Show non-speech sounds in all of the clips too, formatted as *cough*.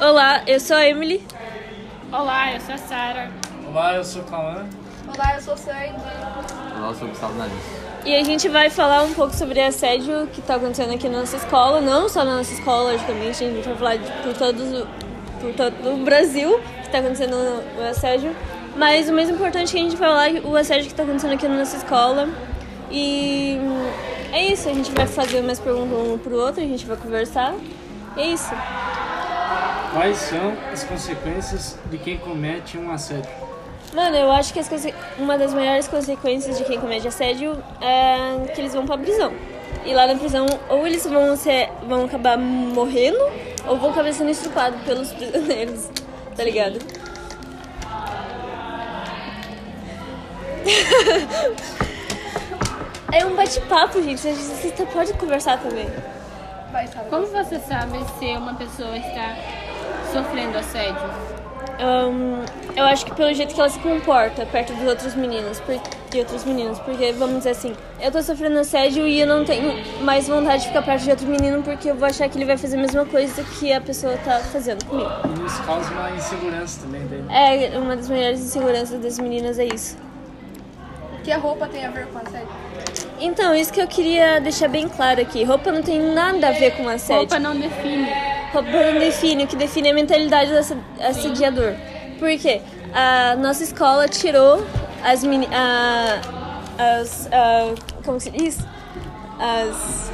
Olá, eu sou a Emily. Olá, eu sou a Sara. Olá, eu sou o Cauã. Olá, eu sou Sandy. Olá, eu sou o Gustavo Nariz. E a gente vai falar um pouco sobre assédio que está acontecendo aqui na nossa escola, não só na nossa escola, logicamente, a gente vai falar de, por, todos, por todo o Brasil que está acontecendo o assédio. Mas o mais importante é que a gente vai falar é o assédio que está acontecendo aqui na nossa escola. E é isso, a gente vai fazer umas perguntas um pro outro, a gente vai conversar. É isso. Quais são as consequências de quem comete um assédio? Mano, eu acho que conse- uma das maiores consequências de quem comete assédio é que eles vão pra prisão. E lá na prisão, ou eles vão, ser, vão acabar morrendo, ou vão acabar sendo estrupados pelos prisioneiros, *laughs* tá ligado? *laughs* É um bate-papo, gente. Você, pode conversar também. Como você sabe se uma pessoa está sofrendo assédio? Ahn, eu acho que pelo jeito que ela se comporta perto dos outros meninos, por, de outros meninos, porque vamos dizer assim, eu tô sofrendo assédio e eu não tenho mais vontade de ficar perto de outro menino porque eu vou achar que ele vai fazer a mesma coisa que a pessoa tá fazendo comigo. E isso causa uma insegurança também dele. É, uma das maiores inseguranças das meninas é isso. O que a roupa tem a ver com assédio? Então, isso que eu queria deixar bem claro aqui. Roupa não tem nada a ver com assédio. Roupa não define. Roupa não define, o que define é a mentalidade do asse- assediador. Por quê? A nossa escola tirou as meni a, as a- como se diz? As,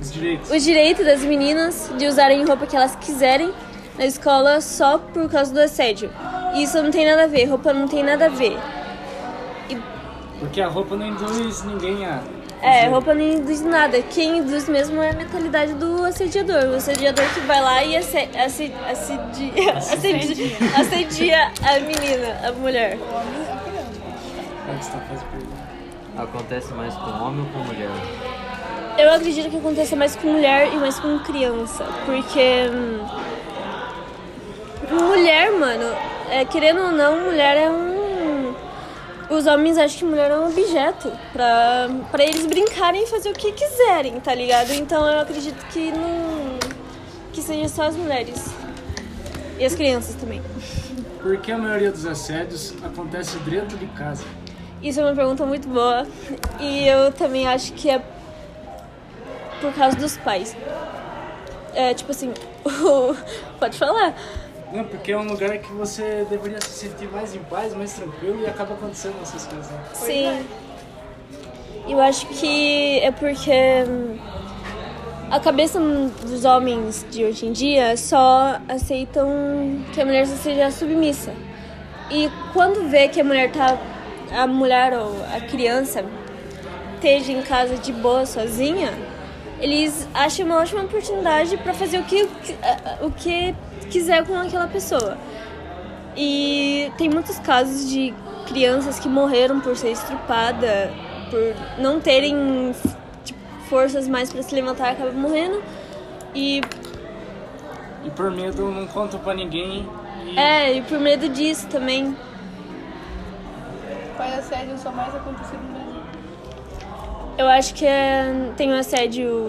Os direitos. o direito das meninas de usarem roupa que elas quiserem na escola só por causa do assédio. Isso não tem nada a ver, roupa não tem nada a ver. Porque a roupa não induz ninguém a. É, fazer. roupa não induz nada. Quem induz mesmo é a mentalidade do assediador. O assediador que vai lá e asse- asse- assedia, assedia, assedia a menina, a mulher. É tá. Acontece mais com homem ou com mulher? Eu acredito que aconteça mais com mulher e mais com criança. Porque. hum, mulher, mano, é, querendo ou não, mulher é um. Os homens acham que mulher é um objeto pra, pra eles brincarem e fazer o que quiserem, tá ligado? Então eu acredito que não. que seja só as mulheres. E as crianças também. Por que a maioria dos assédios acontece dentro de casa? Isso é uma pergunta muito boa. E eu também acho que é por causa dos pais. É tipo assim, *laughs* o- pode falar. Não, porque é um lugar que você deveria se sentir mais em paz, mais tranquilo e acaba acontecendo essas coisas. né? Sim. Eu acho que é porque hum, a cabeça dos homens de hoje em dia só aceitam que a mulher seja submissa. E quando vê que a mulher tá a mulher ou a criança esteja em casa de boa sozinha, eles acham uma ótima oportunidade para fazer o que o que quiser com aquela pessoa. E tem muitos casos de crianças que morreram por ser estrupada, por não terem tipo, forças mais para se levantar, acabam morrendo. E E por medo não contam pra ninguém. E é, e por medo disso também. Quais assédios são mais acontecidos no Brasil? Eu acho que é, tem um assédio.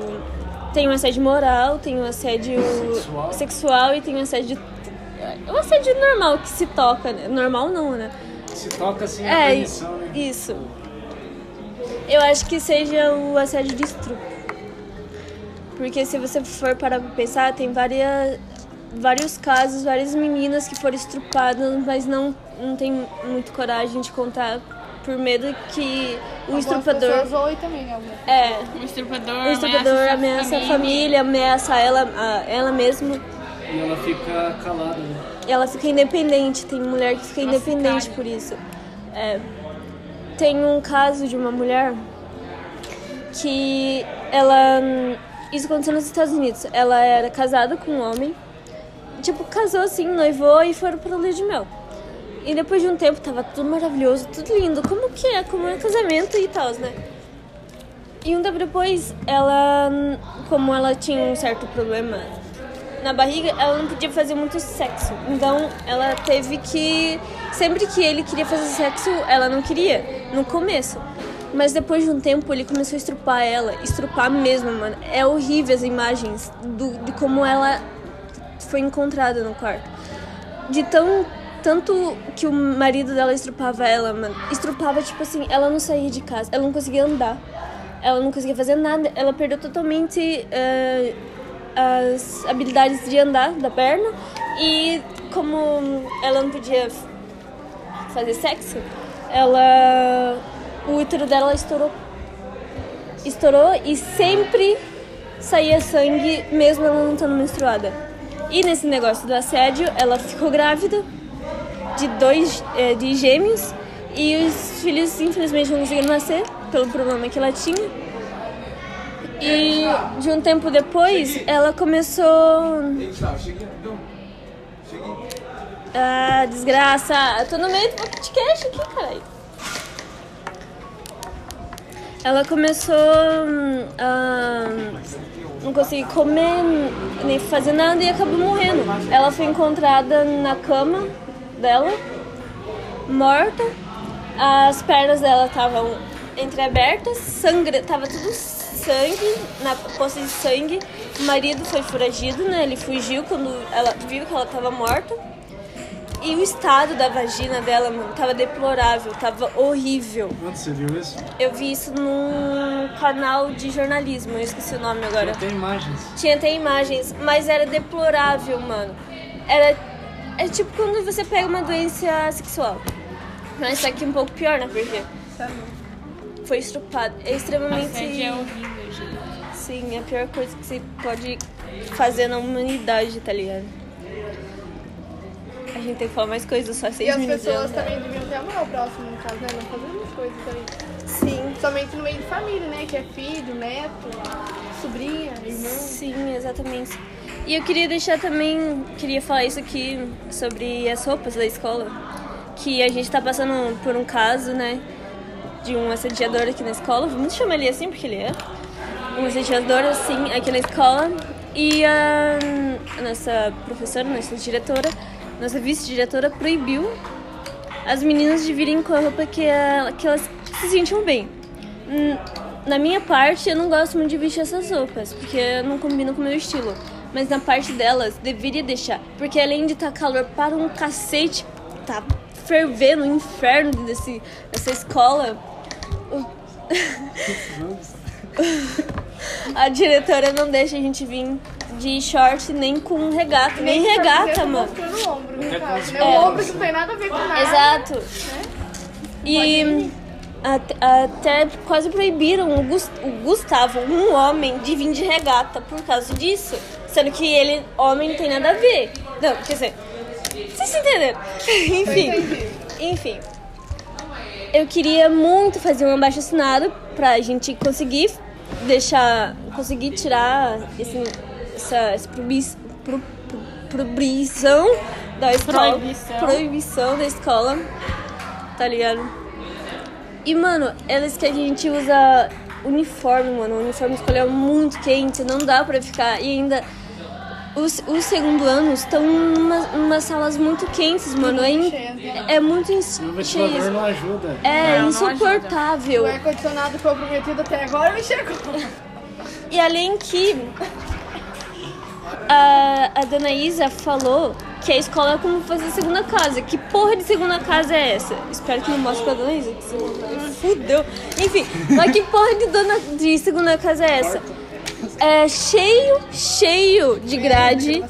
Tem um assédio moral, tem um assédio Sexual. sexual e tem um assédio. O assédio normal que se toca, né? Normal não, né? se toca assim É, permissão, né? isso. Eu acho que seja o assédio de estupro. Porque se você for parar pra pensar, tem várias, vários casos, várias meninas que foram estrupadas, mas não, não tem muito coragem de contar por medo que o Algumas estrupador. pessoas também, algumas. É, O estrupador, o estrupador ameaça a família, ameaça ela, a- ela mesma. E ela fica calada, né? E ela fica independente. Tem mulher que fica Nossa, independente cara. por isso. É, tem um caso de uma mulher que ela. Isso aconteceu nos Estados Unidos. Ela era casada com um homem. Tipo, casou assim, noivou e foram pra lua de mel. E depois de um tempo tava tudo maravilhoso, tudo lindo. Como que é? Como é casamento e tal, né? E um tempo depois, ela, como ela tinha um certo problema na barriga, ela não podia fazer muito sexo. Então, ela teve que. Sempre que ele queria fazer sexo, ela não queria, no começo. Mas depois de um tempo, ele começou a estrupar ela. Estrupar mesmo, mano. É horrível as imagens do, de como ela foi encontrada no quarto. De tão. Tanto que o marido dela estrupava ela, mano. Estrupava, tipo assim, ela não saía de casa, ela não conseguia andar. Ela não conseguia fazer nada. Ela perdeu totalmente eh, as habilidades de andar da perna. E como ela não podia fazer sexo, ela. O útero dela estourou. Estourou e sempre saía sangue, mesmo ela não estando menstruada. E nesse negócio do assédio, ela ficou grávida de dois eh, de gêmeos e os filhos infelizmente não conseguiram nascer pelo problema que ela tinha. E de um tempo depois, ela começou. Ah, desgraça! Eu tô no meio do podcast aqui, caralho. Ela começou hum, a não conseguir comer, nem fazer nada e acabou morrendo. Ela foi encontrada na cama dela, morta. As pernas dela estavam entreabertas, sangue, tava tudo sangue, na poça de sangue. O marido foi foragido, né? Ele fugiu quando ela viu que ela estava morta. E o estado da vagina dela, mano, tava deplorável, tava horrível. Onde você viu isso? Eu vi isso num canal de jornalismo, eu esqueci o nome agora. Tem imagens. Tinha até imagens, mas era deplorável, mano. Era. É tipo quando você pega uma doença sexual. Mas tá aqui um pouco pior, né? Porque foi estrupado. É extremamente. É horrível, gente. Sim, é a pior coisa que você pode fazer na humanidade, tá ligado? A gente tem que falar mais coisas, só seis E as pessoas também deviam ter amor ao próximo, no caso, né? Não fazer as coisas aí. Sim, Somente no meio de família, né? Que é filho, neto, sobrinha, irmão. sim, exatamente. E eu queria deixar também, queria falar isso aqui sobre as roupas da escola. Que a gente tá passando por um caso, né? De um assediador aqui na escola. Vamos chamar ele assim, porque ele é. Um assediador, assim, aqui na escola. E a nossa professora, nossa diretora, nossa vice-diretora proibiu as meninas de virem com a roupa que, ela- que elas se sentiam bem. Hum, Na minha parte, eu não gosto muito de vestir essas roupas, porque não combinam com o meu estilo. Mas na parte delas, deveria deixar. Porque além de estar calor para um cacete, tá fervendo o inferno desse, dessa escola. *laughs* a diretora não deixa a gente vir de short nem com regata. Nem com regata, mano. o ombro, no É caso, né? com- O é. ombro que não tem nada a ver com nada. Exato. E até, quase proibiram o, Gus- o Gustavo, um homem, de vir de regata por causa disso. Sendo que ele, homem, não tem nada a ver. Não, quer dizer, vocês entenderam? *laughs* Enfim. Enfim. Eu queria muito fazer um abaixo assinado pra gente conseguir deixar. conseguir tirar esse, essa, essa proibi- pro- pro- proibição da escola. Proibição. Proibição da escola. Tá ligado? E, mano, eles que a gente usa uniforme, mano. O uniforme escolar é muito quente, não dá pra ficar. E ainda. Os, os segundo anos estão em umas salas muito quentes, mano. É, in- né? é muito E o ventilador não ajuda. É Não, não insuportável. O ar-condicionado foi prometido até agora me chegou. E além que a, a dona Isa falou que a escola é como fazer segunda casa. Que porra de segunda casa é essa? Espero que não mostre pra dona Isa. *laughs* Fudeu. Enfim, mas que porra de, dona, de segunda casa é essa? É cheio, cheio de grade.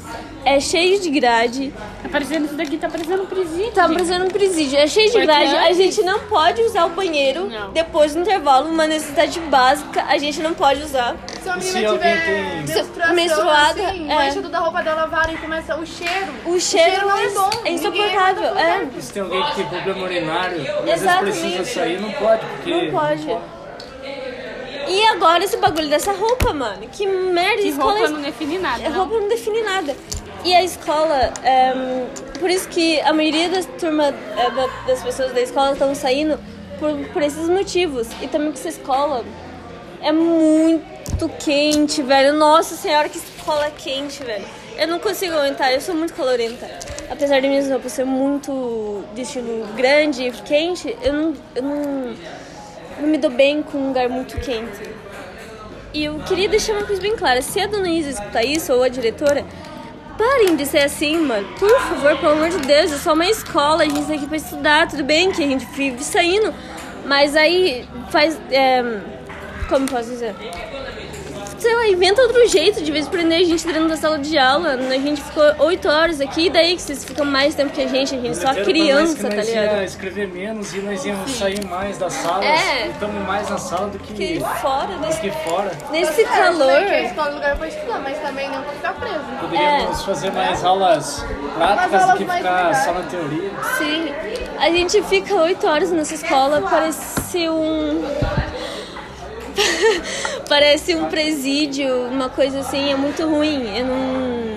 É cheio de grade. Tá parecendo isso daqui, tá parecendo um presídio. Tá parecendo um presídio. É cheio de grade. A gente não pode usar o banheiro Não. depois do intervalo. Uma necessidade básica. A gente não pode usar. Se a Se menina alguém tiver menstruação, Menstruada, assim, é. mancha tudo da roupa dela vara e começa o cheiro. O cheiro, não é é, bom. é insuportável. É. Se tem alguém que tem problema urinário, às vezes Exatamente. precisa sair, não pode, porque... Não pode. E agora esse bagulho dessa roupa, mano? Que merda, Que escola roupa não define nada. Não. roupa não define nada. E a escola, é, por isso que a maioria das turmas, é, da- das pessoas da escola estão saindo por, por esses motivos. E também porque essa escola é muito quente, velho. Nossa senhora, que escola quente, velho. Eu não consigo aguentar, eu sou muito calorenta. Apesar de minhas roupas ser muito de estilo grande e quente, eu não, eu não, eu não me dou bem com um lugar muito quente. E eu queria deixar uma coisa bem clara: se a dona Isa escutar isso, ou a diretora, parem de ser assim, mano. Por favor, pelo amor de Deus, é só uma escola, a gente tá aqui pra estudar, tudo bem que a gente vive saindo. Mas aí faz. é, como posso dizer? Sei lá, inventa outro jeito de vez de prender a gente dentro da sala de aula. A gente ficou oito horas aqui, daí que vocês ficam mais tempo que a gente, a gente só criança, tá ligado? ia escrever menos e nós íamos sair mais das salas. É. Estamos mais na sala do que, Que fora do desse, que fora. nesse É, né, que a calor. escola é lugar pra estudar, mas também não pra ficar preso. né? Poderíamos fazer mais aulas práticas do que ficar só na teoria. Sim, a gente fica oito horas nessa escola, parece um. *laughs* parece um presídio, uma coisa assim, é muito ruim. Eu não.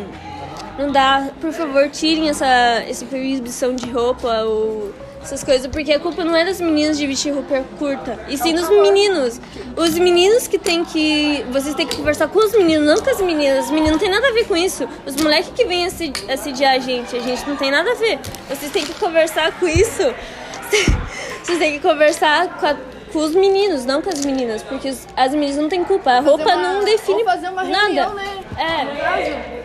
Não dá, por favor, tirem essa, essa proibição de roupa ou essas coisas, porque a culpa não é das meninas de vestir roupa curta, e sim dos meninos. Os meninos que tem que. Vocês têm que conversar com os meninos, não com as meninas. Os meninos não tem nada a ver com isso. Os moleques que vêm assediar a gente, a gente não tem nada a ver. Vocês têm que conversar com isso. *laughs* Vocês têm que conversar com, a- com os meninos, não com as meninas, porque os- as meninas não têm culpa. A roupa uma- não define ou fazer uma nada. reunião, né? É.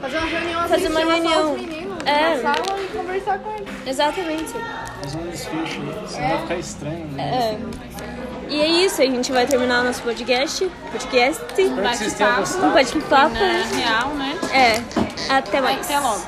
Fazer uma reunião assim, Fazer uma reunião. os meninos É. na sala e conversar com eles. Exatamente. Fazer um desfile, senão vai ficar estranho. Né? É. E é isso, a gente vai terminar o nosso podcast. Podcast. Bate-papo. Um bate-papo. Na real, né? É. Até mais. Até logo.